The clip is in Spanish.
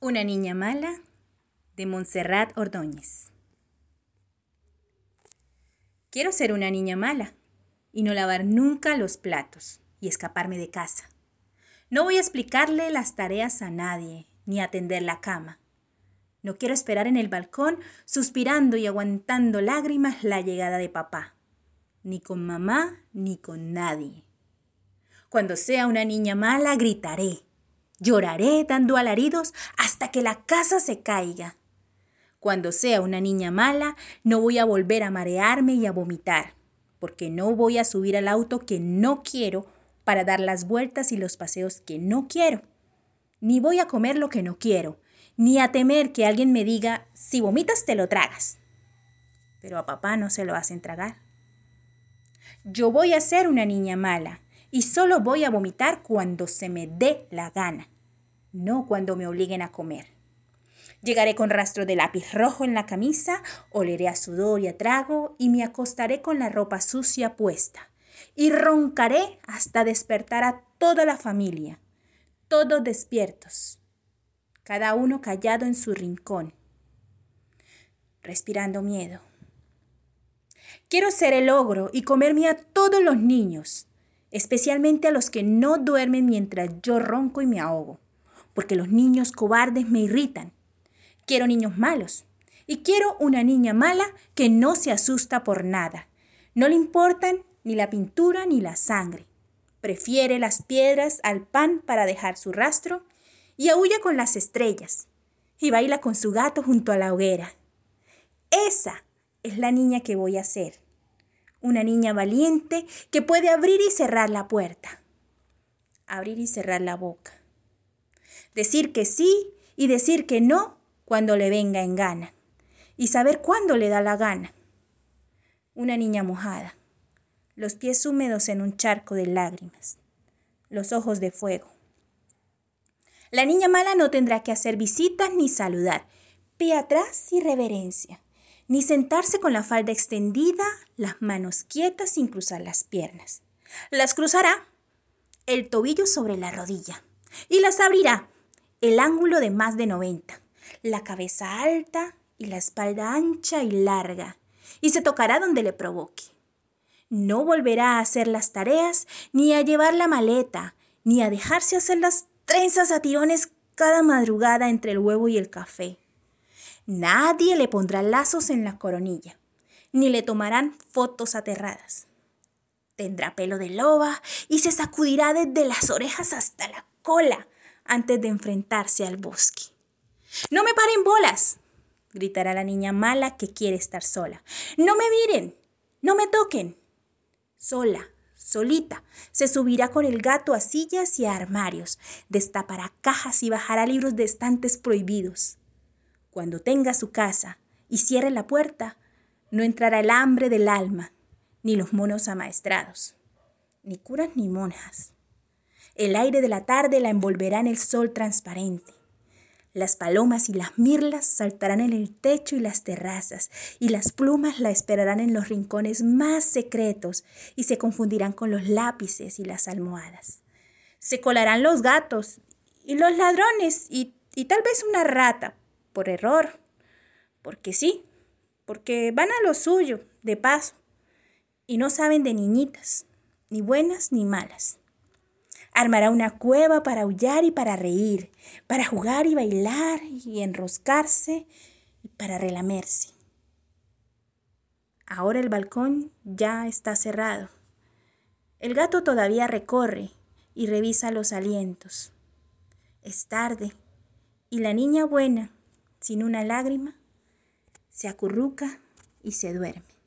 Una niña mala de Montserrat Ordóñez. Quiero ser una niña mala y no lavar nunca los platos y escaparme de casa. No voy a explicarle las tareas a nadie ni atender la cama. No quiero esperar en el balcón suspirando y aguantando lágrimas la llegada de papá, ni con mamá ni con nadie. Cuando sea una niña mala gritaré Lloraré dando alaridos hasta que la casa se caiga. Cuando sea una niña mala, no voy a volver a marearme y a vomitar, porque no voy a subir al auto que no quiero para dar las vueltas y los paseos que no quiero. Ni voy a comer lo que no quiero, ni a temer que alguien me diga, si vomitas te lo tragas. Pero a papá no se lo hacen tragar. Yo voy a ser una niña mala, y solo voy a vomitar cuando se me dé la gana, no cuando me obliguen a comer. Llegaré con rastro de lápiz rojo en la camisa, oleré a sudor y a trago y me acostaré con la ropa sucia puesta. Y roncaré hasta despertar a toda la familia, todos despiertos, cada uno callado en su rincón, respirando miedo. Quiero ser el ogro y comerme a todos los niños, especialmente a los que no duermen mientras yo ronco y me ahogo, porque los niños cobardes me irritan. Quiero niños malos y quiero una niña mala que no se asusta por nada. No le importan ni la pintura ni la sangre. Prefiere las piedras al pan para dejar su rastro y aúlla con las estrellas y baila con su gato junto a la hoguera. Esa es la niña que voy a ser una niña valiente que puede abrir y cerrar la puerta, abrir y cerrar la boca, decir que sí y decir que no cuando le venga en gana, y saber cuándo le da la gana. Una niña mojada, los pies húmedos en un charco de lágrimas, los ojos de fuego. La niña mala no tendrá que hacer visitas ni saludar, pie atrás y reverencia ni sentarse con la falda extendida, las manos quietas sin cruzar las piernas. Las cruzará el tobillo sobre la rodilla y las abrirá el ángulo de más de 90, la cabeza alta y la espalda ancha y larga, y se tocará donde le provoque. No volverá a hacer las tareas, ni a llevar la maleta, ni a dejarse hacer las trenzas a tirones cada madrugada entre el huevo y el café. Nadie le pondrá lazos en la coronilla, ni le tomarán fotos aterradas. Tendrá pelo de loba y se sacudirá desde las orejas hasta la cola antes de enfrentarse al bosque. No me paren bolas, gritará la niña mala que quiere estar sola. No me miren, no me toquen. Sola, solita, se subirá con el gato a sillas y a armarios, destapará cajas y bajará libros de estantes prohibidos. Cuando tenga su casa y cierre la puerta, no entrará el hambre del alma, ni los monos amaestrados, ni curas ni monjas. El aire de la tarde la envolverá en el sol transparente. Las palomas y las mirlas saltarán en el techo y las terrazas, y las plumas la esperarán en los rincones más secretos y se confundirán con los lápices y las almohadas. Se colarán los gatos y los ladrones y, y tal vez una rata por error, porque sí, porque van a lo suyo, de paso, y no saben de niñitas, ni buenas ni malas. Armará una cueva para aullar y para reír, para jugar y bailar y enroscarse y para relamerse. Ahora el balcón ya está cerrado. El gato todavía recorre y revisa los alientos. Es tarde y la niña buena sin una lágrima, se acurruca y se duerme.